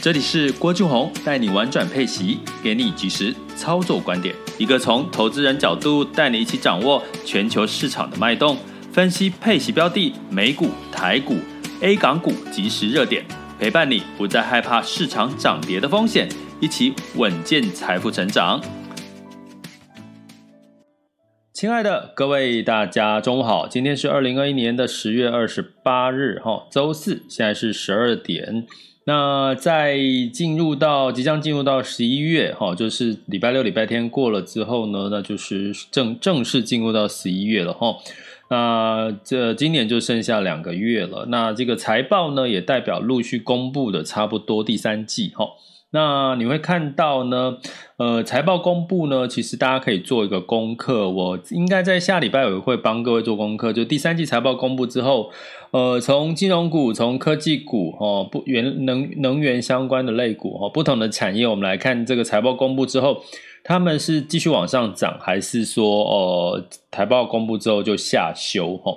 这里是郭俊宏带你玩转配息，给你及时操作观点，一个从投资人角度带你一起掌握全球市场的脉动，分析配息标的、美股、台股、A 港股即时热点，陪伴你不再害怕市场涨跌的风险，一起稳健财富成长。亲爱的各位，大家中午好，今天是二零二一年的十月二十八日，哈，周四，现在是十二点。那在进入到即将进入到十一月哈，就是礼拜六、礼拜天过了之后呢，那就是正正式进入到十一月了哈。那这今年就剩下两个月了。那这个财报呢，也代表陆续公布的差不多第三季哈。那你会看到呢，呃，财报公布呢，其实大家可以做一个功课。我应该在下礼拜我会帮各位做功课，就第三季财报公布之后，呃，从金融股、从科技股哦，不原能能源相关的类股哦，不同的产业，我们来看这个财报公布之后，他们是继续往上涨，还是说呃，财报公布之后就下修哈？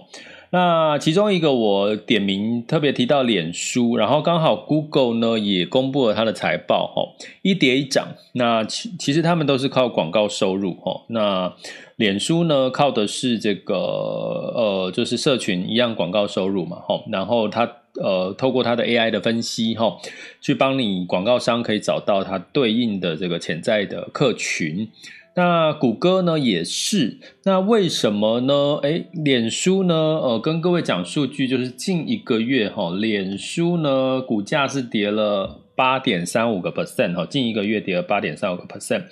那其中一个我点名特别提到脸书，然后刚好 Google 呢也公布了它的财报，哈，一跌一涨。那其其实他们都是靠广告收入，哈。那脸书呢靠的是这个呃，就是社群一样广告收入嘛，哈。然后它呃透过它的 AI 的分析，哈，去帮你广告商可以找到它对应的这个潜在的客群。那谷歌呢也是，那为什么呢？诶，脸书呢？呃，跟各位讲数据，就是近一个月哈，脸书呢股价是跌了八点三五个 percent 哈，近一个月跌了八点三五个 percent，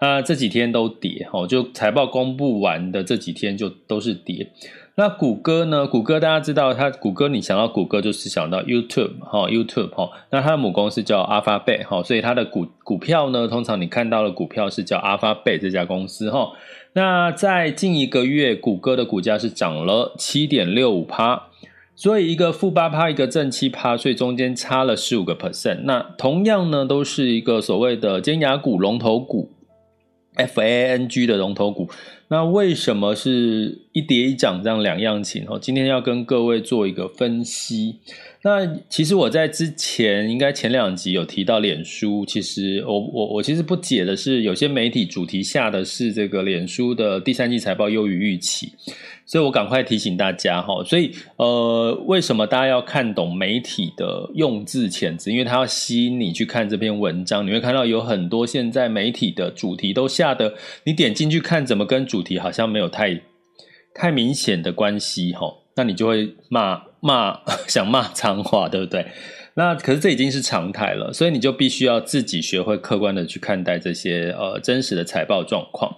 那这几天都跌哈，就财报公布完的这几天就都是跌。那谷歌呢？谷歌大家知道，它谷歌你想到谷歌就是想到 YouTube 哈，YouTube 哈。那它的母公司叫 Alphabet 哈，所以它的股股票呢，通常你看到的股票是叫 Alphabet 这家公司哈。那在近一个月，谷歌的股价是涨了七点六五趴，所以一个负八趴，一个正七趴，所以中间差了十五个 percent。那同样呢，都是一个所谓的尖牙股、龙头股。FANG 的龙头股，那为什么是一跌一涨这样两样情？哦，今天要跟各位做一个分析。那其实我在之前应该前两集有提到脸书，其实我我我其实不解的是，有些媒体主题下的是这个脸书的第三季财报优于预期。所以我赶快提醒大家哈，所以呃，为什么大家要看懂媒体的用字遣词？因为它要吸引你去看这篇文章。你会看到有很多现在媒体的主题都下的，你点进去看，怎么跟主题好像没有太 太明显的关系哈？那你就会骂骂 想骂脏话，对不对？那可是这已经是常态了，所以你就必须要自己学会客观的去看待这些呃真实的财报状况。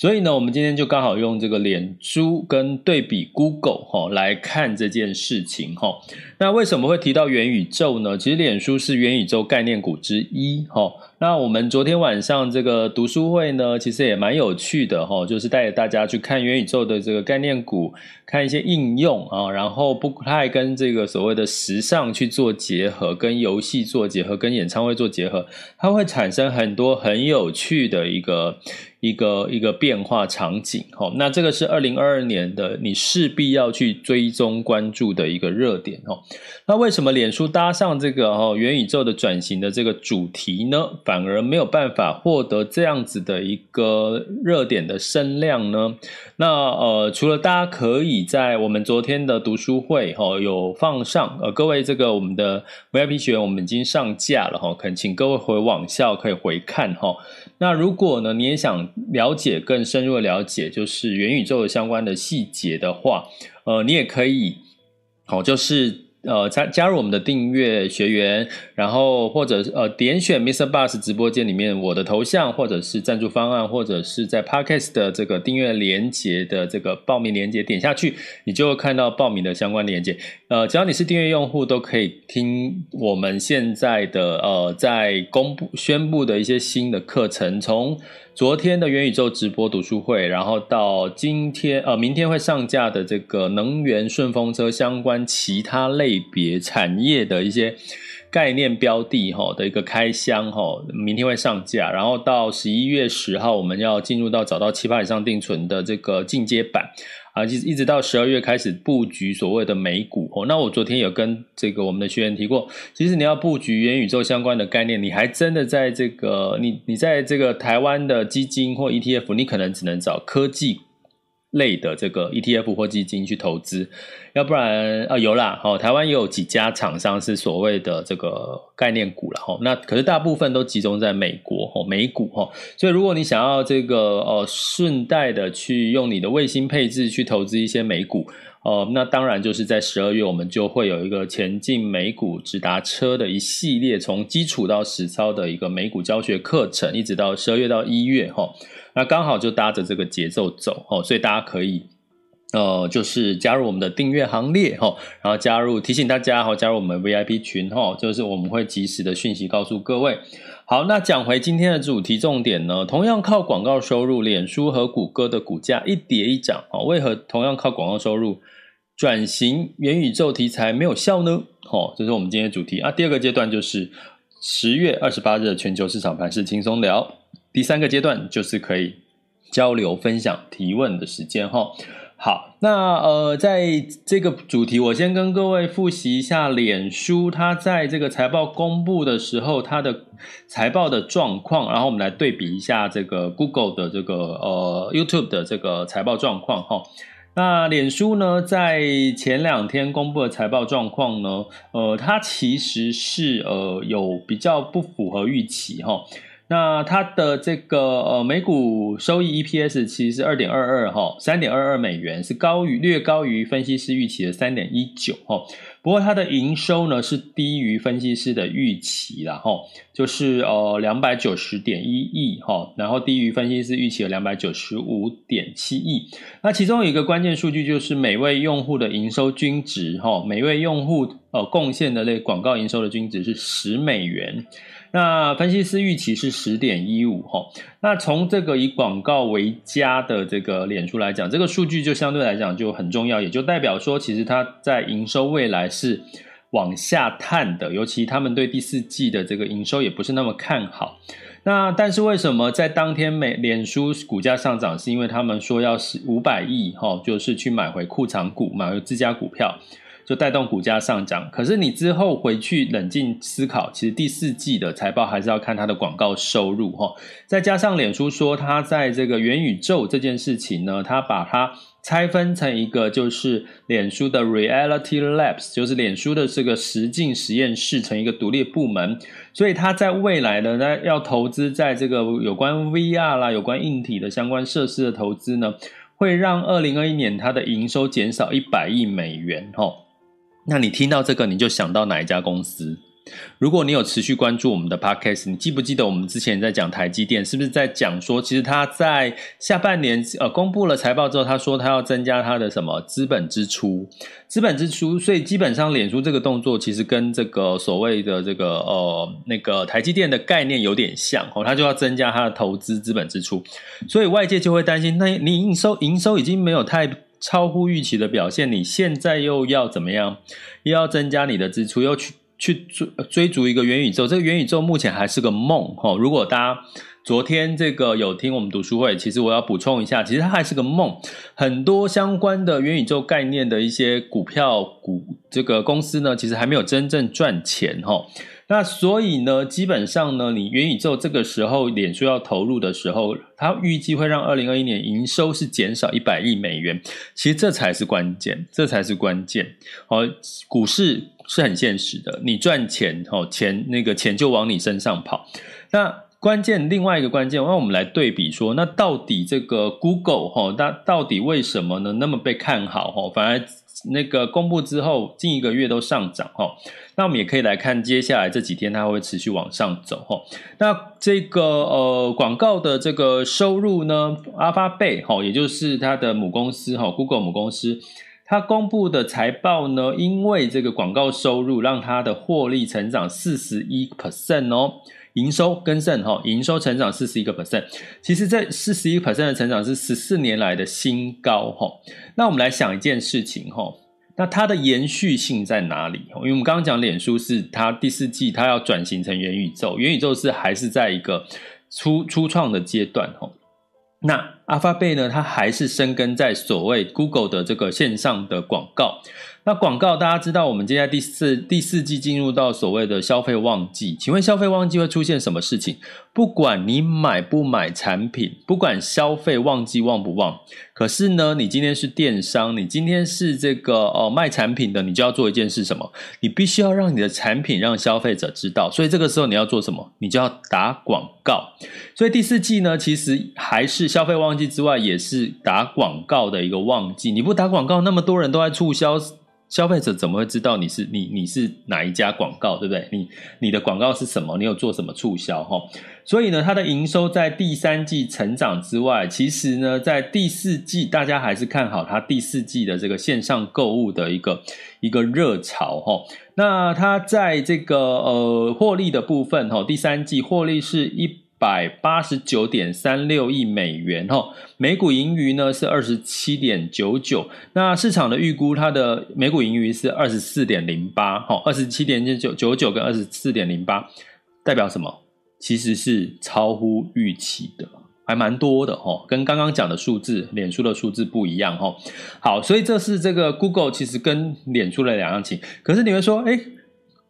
所以呢，我们今天就刚好用这个脸书跟对比 Google 哈来看这件事情哈。那为什么会提到元宇宙呢？其实脸书是元宇宙概念股之一哈。那我们昨天晚上这个读书会呢，其实也蛮有趣的哈，就是带着大家去看元宇宙的这个概念股，看一些应用啊，然后不太跟这个所谓的时尚去做结合，跟游戏做结合，跟演唱会做结合，它会产生很多很有趣的一个一个一个变化场景哈。那这个是二零二二年的你势必要去追踪关注的一个热点哈。那为什么脸书搭上这个哈元宇宙的转型的这个主题呢？反而没有办法获得这样子的一个热点的声量呢？那呃，除了大家可以在我们昨天的读书会哈、哦、有放上呃，各位这个我们的 VIP 学员我们已经上架了哈，恳、哦、请各位回网校可以回看哈、哦。那如果呢你也想了解更深入的了解，就是元宇宙的相关的细节的话，呃，你也可以好、哦，就是。呃加加入我们的订阅学员，然后或者呃点选 Mr. Bus 直播间里面我的头像，或者是赞助方案，或者是在 Podcast 的这个订阅连接的这个报名连接点下去，你就会看到报名的相关连接。呃，只要你是订阅用户，都可以听我们现在的呃在公布宣布的一些新的课程，从。昨天的元宇宙直播读书会，然后到今天呃，明天会上架的这个能源顺风车相关其他类别产业的一些概念标的哈的一个开箱哈，明天会上架，然后到十一月十号我们要进入到找到七八以上定存的这个进阶版。啊，其实一直到十二月开始布局所谓的美股哦。那我昨天有跟这个我们的学员提过，其实你要布局元宇宙相关的概念，你还真的在这个你你在这个台湾的基金或 ETF，你可能只能找科技。类的这个 ETF 或基金去投资，要不然啊有啦，哦，台湾也有几家厂商是所谓的这个概念股了，哈，那可是大部分都集中在美国，美股，哈，所以如果你想要这个呃顺带的去用你的卫星配置去投资一些美股，哦，那当然就是在十二月我们就会有一个前进美股直达车的一系列从基础到实操的一个美股教学课程，一直到十二月到一月，哈。那刚好就搭着这个节奏走哦，所以大家可以呃，就是加入我们的订阅行列哈，然后加入提醒大家哈，加入我们 VIP 群哈，就是我们会及时的讯息告诉各位。好，那讲回今天的主题重点呢，同样靠广告收入，脸书和谷歌的股价一跌一涨啊，为何同样靠广告收入转型元宇宙题材没有效呢？哦，这是我们今天的主题啊。第二个阶段就是十月二十八日的全球市场盘是轻松聊。第三个阶段就是可以交流、分享、提问的时间哈。好，那呃，在这个主题，我先跟各位复习一下脸书它在这个财报公布的时候，它的财报的状况，然后我们来对比一下这个 Google 的这个呃 YouTube 的这个财报状况哈。那脸书呢，在前两天公布的财报状况呢，呃，它其实是呃有比较不符合预期哈。那它的这个呃每股收益 EPS 其实是二点二二哈，三点二二美元是高于略高于分析师预期的三点一九哈。不过它的营收呢是低于分析师的预期啦哈，就是呃两百九十点一亿哈，然后低于分析师预期的两百九十五点七亿。那其中有一个关键数据就是每位用户的营收均值哈，每位用户呃贡献的那广告营收的均值是十美元。那分析师预期是十点一五哈，那从这个以广告为家的这个脸书来讲，这个数据就相对来讲就很重要，也就代表说，其实它在营收未来是往下探的，尤其他们对第四季的这个营收也不是那么看好。那但是为什么在当天美脸书股价上涨，是因为他们说要是五百亿哈，就是去买回库藏股，买回自家股票。就带动股价上涨，可是你之后回去冷静思考，其实第四季的财报还是要看它的广告收入哈。再加上脸书说，它在这个元宇宙这件事情呢，它把它拆分成一个，就是脸书的 Reality Labs，就是脸书的这个实境实验室，成一个独立部门。所以它在未来的呢，要投资在这个有关 VR 啦、有关硬体的相关设施的投资呢，会让二零二一年它的营收减少一百亿美元哈。那你听到这个，你就想到哪一家公司？如果你有持续关注我们的 podcast，你记不记得我们之前在讲台积电，是不是在讲说，其实他在下半年呃公布了财报之后，他说他要增加他的什么资本支出？资本支出，所以基本上脸书这个动作其实跟这个所谓的这个呃那个台积电的概念有点像哦，他就要增加他的投资资本支出，所以外界就会担心，那你营收营收已经没有太。超乎预期的表现，你现在又要怎么样？又要增加你的支出，又去去追追逐一个元宇宙？这个元宇宙目前还是个梦哈。如果大家昨天这个有听我们读书会，其实我要补充一下，其实它还是个梦。很多相关的元宇宙概念的一些股票股这个公司呢，其实还没有真正赚钱哈。那所以呢，基本上呢，你元宇宙这个时候，脸书要投入的时候，它预计会让二零二一年营收是减少一百亿美元。其实这才是关键，这才是关键。哦，股市是很现实的，你赚钱，哦，钱那个钱就往你身上跑。那关键另外一个关键，那我们来对比说，那到底这个 Google 哈，它到底为什么呢那么被看好哈？反而那个公布之后，近一个月都上涨哈。那我们也可以来看接下来这几天它会持续往上走哈。那这个呃广告的这个收入呢，Alphabet 哈，也就是它的母公司哈，Google 母公司，它公布的财报呢，因为这个广告收入让它的获利成长四十一 percent 哦。营收更胜哈，营收成长四十一个 percent，其实这四十一 percent 的成长是十四年来的新高哈。那我们来想一件事情哈，那它的延续性在哪里？因为我们刚刚讲脸书是它第四季它要转型成元宇宙，元宇宙是还是在一个初初创的阶段哈。那阿发贝呢，它还是深根在所谓 Google 的这个线上的广告。那广告大家知道，我们接下第四第四季进入到所谓的消费旺季，请问消费旺季会出现什么事情？不管你买不买产品，不管消费旺季旺不旺，可是呢，你今天是电商，你今天是这个哦卖产品的，你就要做一件事，什么？你必须要让你的产品让消费者知道，所以这个时候你要做什么？你就要打广告。所以第四季呢，其实还是消费旺季之外，也是打广告的一个旺季。你不打广告，那么多人都在促销。消费者怎么会知道你是你你是哪一家广告，对不对？你你的广告是什么？你有做什么促销？哈，所以呢，它的营收在第三季成长之外，其实呢，在第四季大家还是看好它第四季的这个线上购物的一个一个热潮，哈。那它在这个呃获利的部分，哈，第三季获利是一。百八十九点三六亿美元，哈，每股盈余呢是二十七点九九，那市场的预估它的每股盈余是二十四点零八，哈，二十七点九九九跟二十四点零八，代表什么？其实是超乎预期的，还蛮多的，哈，跟刚刚讲的数字，脸书的数字不一样，哈。好，所以这是这个 Google 其实跟脸书的两样情，可是你会说，哎。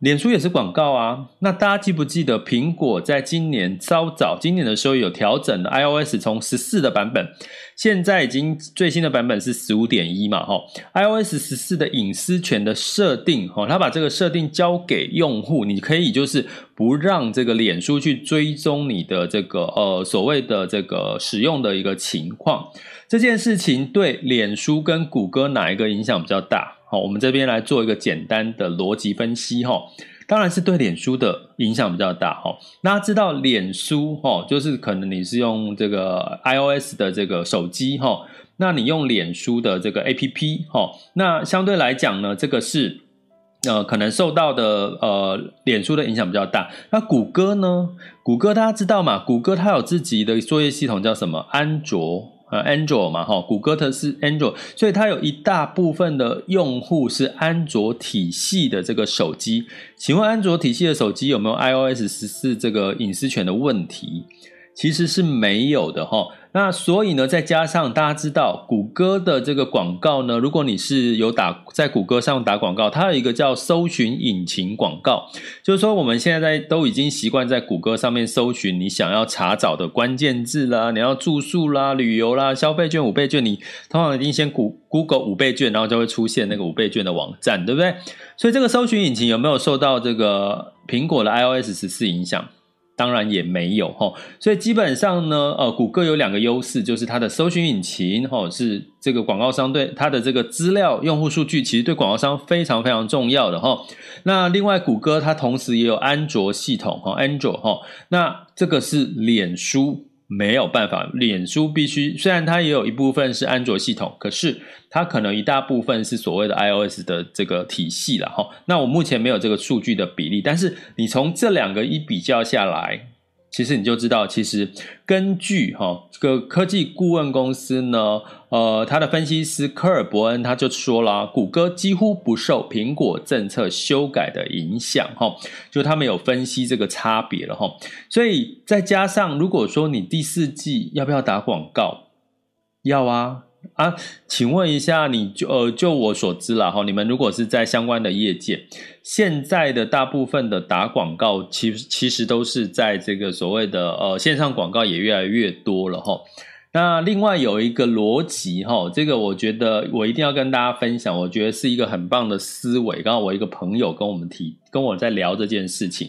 脸书也是广告啊，那大家记不记得苹果在今年稍早今年的时候有调整 iOS 从十四的版本，现在已经最新的版本是十五点一嘛，哈，iOS 十四的隐私权的设定，哈，它把这个设定交给用户，你可以就是不让这个脸书去追踪你的这个呃所谓的这个使用的一个情况，这件事情对脸书跟谷歌哪一个影响比较大？好，我们这边来做一个简单的逻辑分析哈。当然是对脸书的影响比较大哈。大家知道脸书哈，就是可能你是用这个 iOS 的这个手机哈，那你用脸书的这个 APP 哈，那相对来讲呢，这个是呃可能受到的呃脸书的影响比较大。那谷歌呢？谷歌大家知道嘛？谷歌它有自己的作业系统叫什么？安卓。呃，Android 嘛，哈，谷歌它是 Android，所以它有一大部分的用户是安卓体系的这个手机。请问安卓体系的手机有没有 iOS 十四这个隐私权的问题？其实是没有的哈，那所以呢，再加上大家知道，谷歌的这个广告呢，如果你是有打在谷歌上打广告，它有一个叫搜寻引擎广告，就是说我们现在在都已经习惯在谷歌上面搜寻你想要查找的关键字啦，你要住宿啦、旅游啦、消费券五倍券，你通常一定先谷 Google 五倍券，然后就会出现那个五倍券的网站，对不对？所以这个搜寻引擎有没有受到这个苹果的 iOS 十四影响？当然也没有哈，所以基本上呢，呃，谷歌有两个优势，就是它的搜寻引擎哈是这个广告商对它的这个资料用户数据，其实对广告商非常非常重要的哈。那另外，谷歌它同时也有安卓系统哈，安卓哈，那这个是脸书。没有办法，脸书必须，虽然它也有一部分是安卓系统，可是它可能一大部分是所谓的 iOS 的这个体系了哈。那我目前没有这个数据的比例，但是你从这两个一比较下来。其实你就知道，其实根据哈这个科技顾问公司呢，呃，他的分析师科尔伯恩他就说了，谷歌几乎不受苹果政策修改的影响哈，就他们有分析这个差别了哈，所以再加上如果说你第四季要不要打广告，要啊。啊，请问一下，你就呃，就我所知啦哈，你们如果是在相关的业界，现在的大部分的打广告，其实其实都是在这个所谓的呃线上广告也越来越多了哈。那另外有一个逻辑哈，这个我觉得我一定要跟大家分享，我觉得是一个很棒的思维。刚刚我一个朋友跟我们提，跟我在聊这件事情。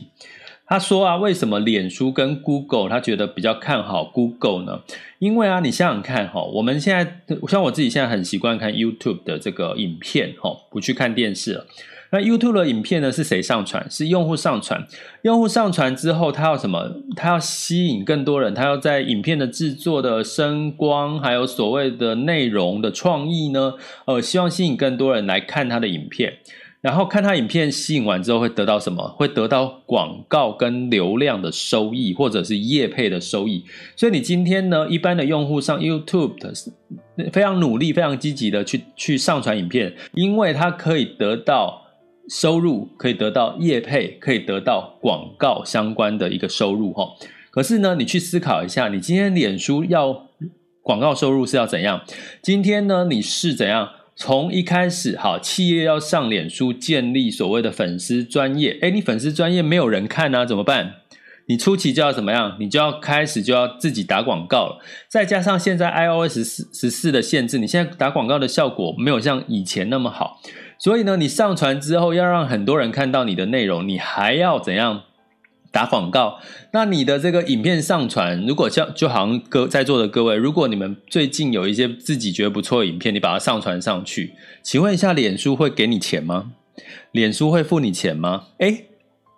他说啊，为什么脸书跟 Google 他觉得比较看好 Google 呢？因为啊，你想想看哈，我们现在像我自己现在很习惯看 YouTube 的这个影片哈，不去看电视了。那 YouTube 的影片呢，是谁上传？是用户上传。用户上传之后，他要什么？他要吸引更多人，他要在影片的制作的声光，还有所谓的内容的创意呢，呃，希望吸引更多人来看他的影片。然后看他影片吸引完之后会得到什么？会得到广告跟流量的收益，或者是业配的收益。所以你今天呢，一般的用户上 YouTube 的非常努力、非常积极的去去上传影片，因为他可以得到收入，可以得到业配，可以得到广告相关的一个收入哈。可是呢，你去思考一下，你今天脸书要广告收入是要怎样？今天呢，你是怎样？从一开始，好，企业要上脸书建立所谓的粉丝专业，诶，你粉丝专业没有人看啊，怎么办？你初期就要怎么样？你就要开始就要自己打广告了。再加上现在 iOS 十十四的限制，你现在打广告的效果没有像以前那么好，所以呢，你上传之后要让很多人看到你的内容，你还要怎样？打广告，那你的这个影片上传，如果像就好像各在座的各位，如果你们最近有一些自己觉得不错的影片，你把它上传上去，请问一下，脸书会给你钱吗？脸书会付你钱吗？诶，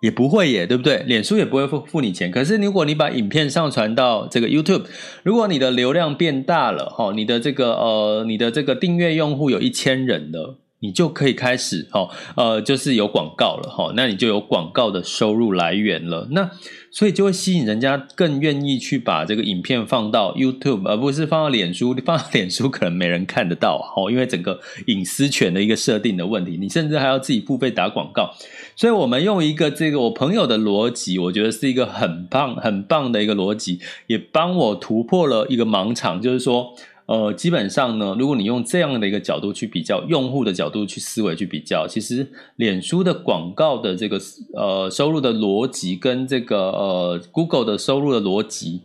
也不会耶，对不对？脸书也不会付付你钱。可是如果你把影片上传到这个 YouTube，如果你的流量变大了，哈，你的这个呃，你的这个订阅用户有一千人了。你就可以开始哈，呃，就是有广告了哈，那你就有广告的收入来源了。那所以就会吸引人家更愿意去把这个影片放到 YouTube，而不是放到脸书。放到脸书可能没人看得到哈，因为整个隐私权的一个设定的问题，你甚至还要自己付费打广告。所以我们用一个这个我朋友的逻辑，我觉得是一个很棒很棒的一个逻辑，也帮我突破了一个盲场，就是说。呃，基本上呢，如果你用这样的一个角度去比较，用户的角度去思维去比较，其实脸书的广告的这个呃收入的逻辑跟这个呃 Google 的收入的逻辑，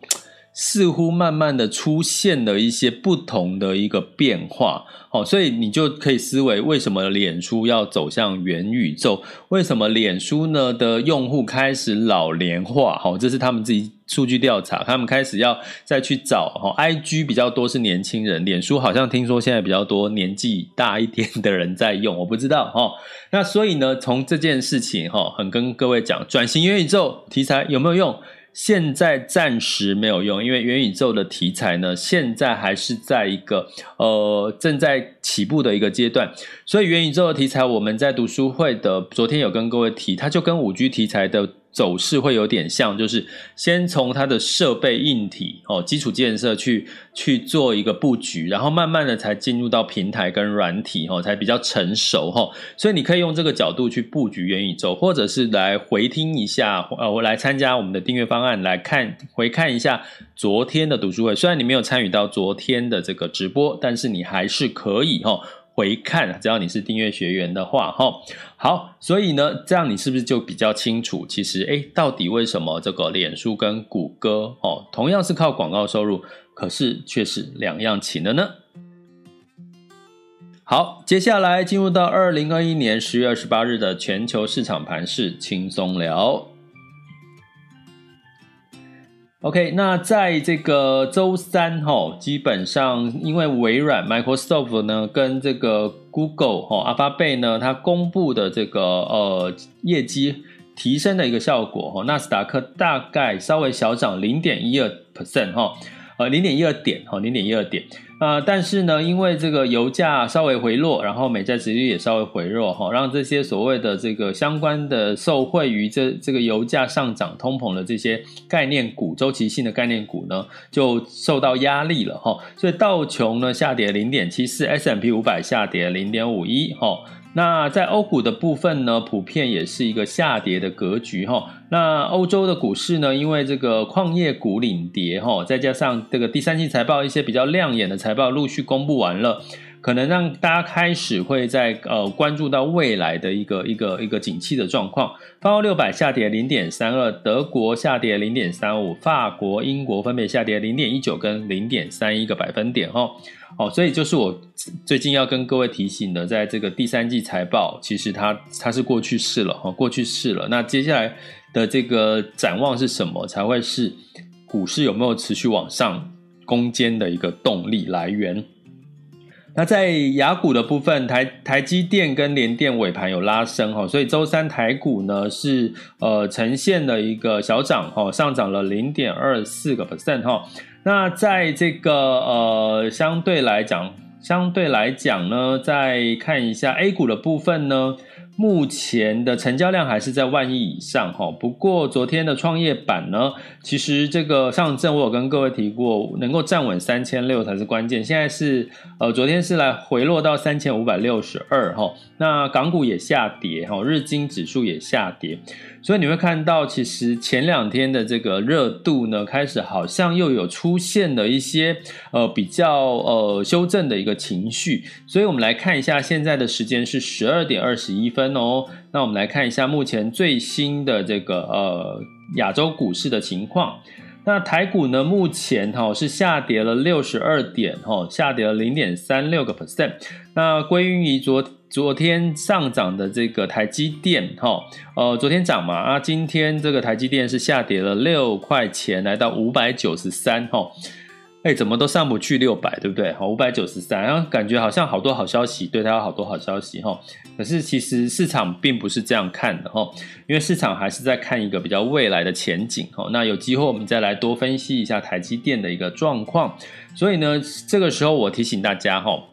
似乎慢慢的出现了一些不同的一个变化。好，所以你就可以思维，为什么脸书要走向元宇宙？为什么脸书呢的用户开始老年化？好，这是他们自己数据调查，他们开始要再去找。哈，IG 比较多是年轻人，脸书好像听说现在比较多年纪大一点的人在用，我不知道哈。那所以呢，从这件事情哈，很跟各位讲，转型元宇宙题材有没有用？现在暂时没有用，因为元宇宙的题材呢，现在还是在一个呃正在起步的一个阶段，所以元宇宙的题材，我们在读书会的昨天有跟各位提，它就跟五 G 题材的。走势会有点像，就是先从它的设备硬体哦，基础建设去去做一个布局，然后慢慢的才进入到平台跟软体哦，才比较成熟哈。所以你可以用这个角度去布局元宇宙，或者是来回听一下，呃，我来参加我们的订阅方案来看回看一下昨天的读书会。虽然你没有参与到昨天的这个直播，但是你还是可以哈。回看，只要你是订阅学员的话，哈，好，所以呢，这样你是不是就比较清楚？其实，诶，到底为什么这个脸书跟谷歌，哦，同样是靠广告收入，可是却是两样情的呢？好，接下来进入到二零二一年十月二十八日的全球市场盘势轻松聊。OK，那在这个周三哈，基本上因为微软 Microsoft 呢跟这个 Google 哈阿巴贝呢，它公布的这个呃业绩提升的一个效果哈，纳斯达克大概稍微小涨零点一二 percent 哈，呃零点一二点哈，零点一二点。啊，但是呢，因为这个油价稍微回落，然后美债殖利率也稍微回落，哈，让这些所谓的这个相关的受惠于这这个油价上涨、通膨的这些概念股、周期性的概念股呢，就受到压力了，哈。所以道琼呢下跌零点七四，S&P 五百下跌零点五一，哈。那在欧股的部分呢，普遍也是一个下跌的格局哈。那欧洲的股市呢，因为这个矿业股领跌哈，再加上这个第三季财报一些比较亮眼的财报陆续公布完了，可能让大家开始会在呃关注到未来的一个一个一个景气的状况。法国六百下跌零点三二，德国下跌零点三五，法国、英国分别下跌零点一九跟零点三一个百分点哈。哦，所以就是我最近要跟各位提醒的，在这个第三季财报，其实它它是过去式了哈，过去式了。那接下来的这个展望是什么？才会是股市有没有持续往上攻坚的一个动力来源？那在雅股的部分，台台积电跟联电尾盘有拉升哈，所以周三台股呢是呃呈现了一个小涨哈，上涨了零点二四个 percent 哈。那在这个呃相对来讲，相对来讲呢，再看一下 A 股的部分呢。目前的成交量还是在万亿以上哈，不过昨天的创业板呢，其实这个上证我有跟各位提过，能够站稳三千六才是关键。现在是呃，昨天是来回落到三千五百六十二哈，那港股也下跌哈，日经指数也下跌。所以你会看到，其实前两天的这个热度呢，开始好像又有出现了一些呃比较呃修正的一个情绪。所以我们来看一下，现在的时间是十二点二十一分哦。那我们来看一下目前最新的这个呃亚洲股市的情况。那台股呢，目前哈是下跌了六十二点哈，下跌了零点三六个 percent。那归因于昨昨天上涨的这个台积电哈，呃，昨天涨嘛啊，今天这个台积电是下跌了六块钱，来到五百九十三哈。哎，怎么都上不去六百，对不对？好，五百九十三，然后感觉好像好多好消息，对它有好多好消息哈。可是其实市场并不是这样看的哈，因为市场还是在看一个比较未来的前景哈。那有机会我们再来多分析一下台积电的一个状况。所以呢，这个时候我提醒大家哈，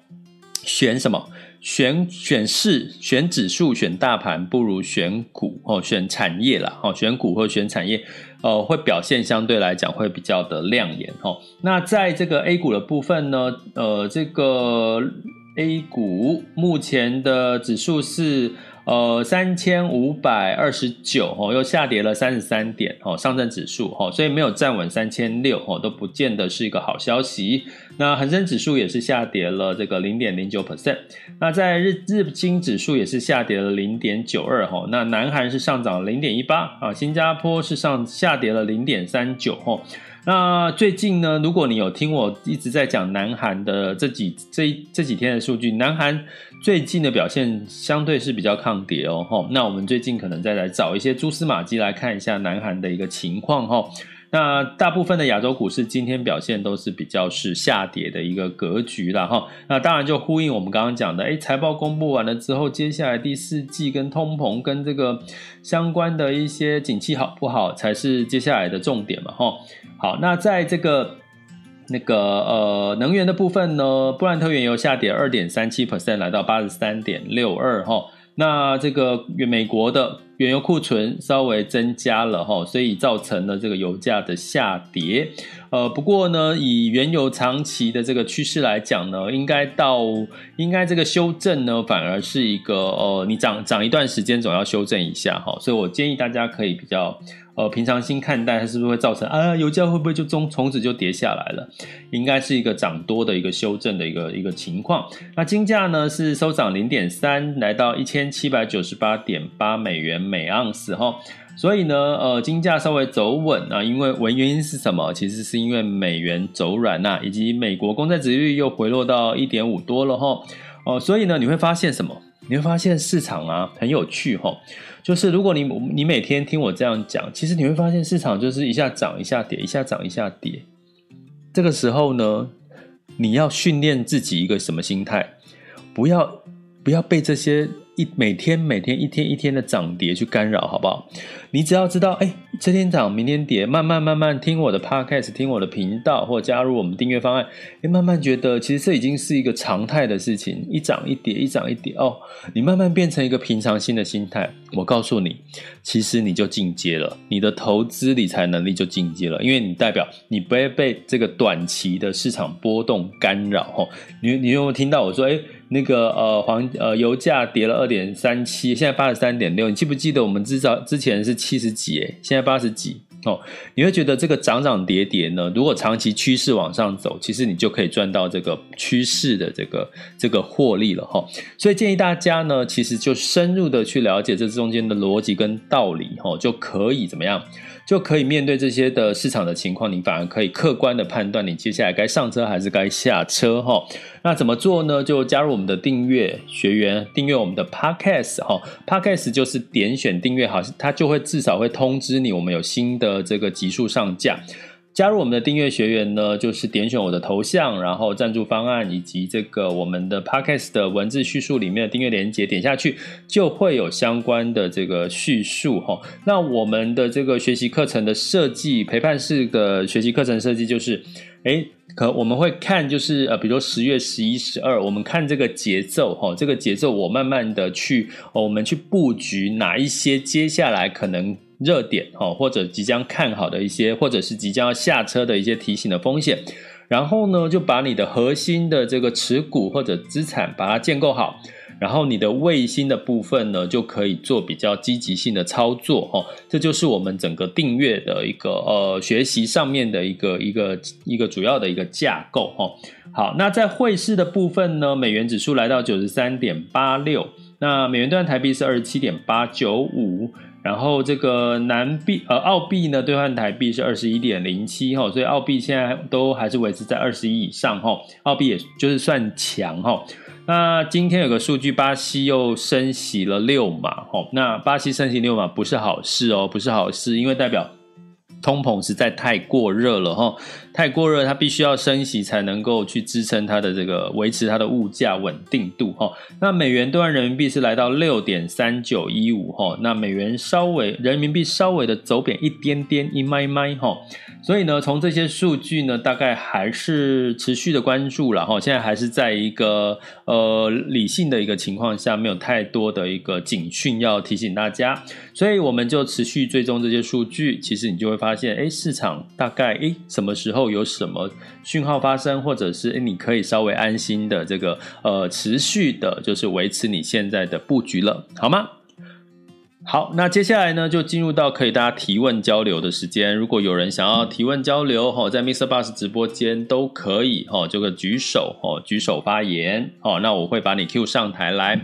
选什么？选选市、选指数、选大盘，不如选股哦，选产业啦哦，选股或选产业。呃，会表现相对来讲会比较的亮眼哦。那在这个 A 股的部分呢，呃，这个 A 股目前的指数是。呃，三千五百二十九哦，又下跌了三十三点哦，上证指数哦，所以没有站稳三千六哦，都不见得是一个好消息。那恒生指数也是下跌了这个零点零九 percent。那在日日经指数也是下跌了零点九二哈。那南韩是上涨零点一八啊，新加坡是上下跌了零点三九哦。那最近呢，如果你有听我一直在讲南韩的这几这这几天的数据，南韩最近的表现相对是比较抗跌哦。吼，那我们最近可能再来找一些蛛丝马迹来看一下南韩的一个情况哈。那大部分的亚洲股市今天表现都是比较是下跌的一个格局啦哈。那当然就呼应我们刚刚讲的，诶，财报公布完了之后，接下来第四季跟通膨跟这个相关的一些景气好不好，才是接下来的重点嘛哈。好，那在这个那个呃能源的部分呢，布兰特原油下跌二点三七 percent，来到八十三点六二哈。那这个美国的原油库存稍微增加了哈，所以造成了这个油价的下跌。呃，不过呢，以原油长期的这个趋势来讲呢，应该到应该这个修正呢，反而是一个呃，你涨涨一段时间总要修正一下哈。所以我建议大家可以比较。呃，平常心看待，它是不是会造成啊？油价会不会就从从此就跌下来了？应该是一个涨多的一个修正的一个一个情况。那金价呢是收涨零点三，来到一千七百九十八点八美元每盎司哈。所以呢，呃，金价稍微走稳啊，因为原因是什么？其实是因为美元走软呐，以及美国公债殖利率又回落到一点五多了哈。哦，所以呢，你会发现什么？你会发现市场啊很有趣哈。就是如果你你每天听我这样讲，其实你会发现市场就是一下涨一下跌，一下涨一下跌。这个时候呢，你要训练自己一个什么心态？不要不要被这些。一每天每天一天一天的涨跌去干扰，好不好？你只要知道，哎，这天涨，明天跌，慢慢慢慢听我的 podcast，听我的频道，或加入我们订阅方案，哎，慢慢觉得其实这已经是一个常态的事情，一涨一跌，一涨一跌，哦，你慢慢变成一个平常心的心态。我告诉你，其实你就进阶了，你的投资理财能力就进阶了，因为你代表你不会被这个短期的市场波动干扰。哦，你你有没有听到我说，哎？那个呃黄呃油价跌了二点三七，现在八十三点六。你记不记得我们至少之前是七十几诶，现在八十几，哦，你会觉得这个涨涨跌跌呢，如果长期趋势往上走，其实你就可以赚到这个趋势的这个这个获利了哈。所以建议大家呢，其实就深入的去了解这中间的逻辑跟道理哈，就可以怎么样？就可以面对这些的市场的情况，你反而可以客观的判断你接下来该上车还是该下车哈。那怎么做呢？就加入我们的订阅学员，订阅我们的 Podcast 哈。Podcast 就是点选订阅好像，它就会至少会通知你我们有新的这个集数上架。加入我们的订阅学员呢，就是点选我的头像，然后赞助方案以及这个我们的 Podcast 的文字叙述里面的订阅连结，点下去就会有相关的这个叙述哈。那我们的这个学习课程的设计，陪伴式的学习课程设计就是，诶，可我们会看就是呃，比如说十月十一、十二，我们看这个节奏哈，这个节奏我慢慢的去哦，我们去布局哪一些接下来可能。热点哦，或者即将看好的一些，或者是即将要下车的一些提醒的风险，然后呢，就把你的核心的这个持股或者资产把它建构好，然后你的卫星的部分呢，就可以做比较积极性的操作哦。这就是我们整个订阅的一个呃学习上面的一个一个一个主要的一个架构哈。好，那在汇市的部分呢，美元指数来到九十三点八六，那美元兑台币是二十七点八九五。然后这个南币呃澳币呢，兑换台币是二十一点零七哈，所以澳币现在都还是维持在二十一以上哈，澳币也就是算强哈。那今天有个数据，巴西又升息了六码哈，那巴西升息六码不是好事哦，不是好事，因为代表通膨实在太过热了哈。太过热，它必须要升息才能够去支撑它的这个维持它的物价稳定度哈。那美元兑换人民币是来到六点三九一五哈，那美元稍微人民币稍微的走贬一点点一麦麦哈。所以呢，从这些数据呢，大概还是持续的关注了哈。现在还是在一个呃理性的一个情况下，没有太多的一个警讯要提醒大家，所以我们就持续追踪这些数据。其实你就会发现，哎，市场大概哎什么时候？有什么讯号发生，或者是你可以稍微安心的这个呃持续的，就是维持你现在的布局了，好吗？好，那接下来呢，就进入到可以大家提问交流的时间。如果有人想要提问交流，哈，在 Mr. Bus 直播间都可以，哈，这个举手，哦，举手发言，哦，那我会把你 Q 上台来。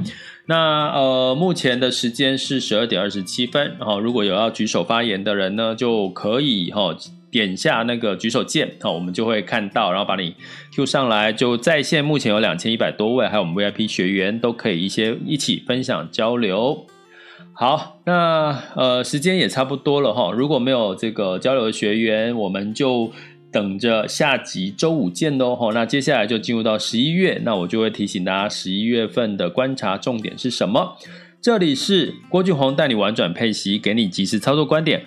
那呃，目前的时间是十二点二十七分，哈，如果有要举手发言的人呢，就可以，哈。点下那个举手键，好，我们就会看到，然后把你 Q 上来。就在线目前有两千一百多位，还有我们 VIP 学员都可以一些一起分享交流。好，那呃时间也差不多了哈。如果没有这个交流的学员，我们就等着下集周五见喽。哈，那接下来就进入到十一月，那我就会提醒大家十一月份的观察重点是什么。这里是郭俊宏带你玩转配息，给你及时操作观点。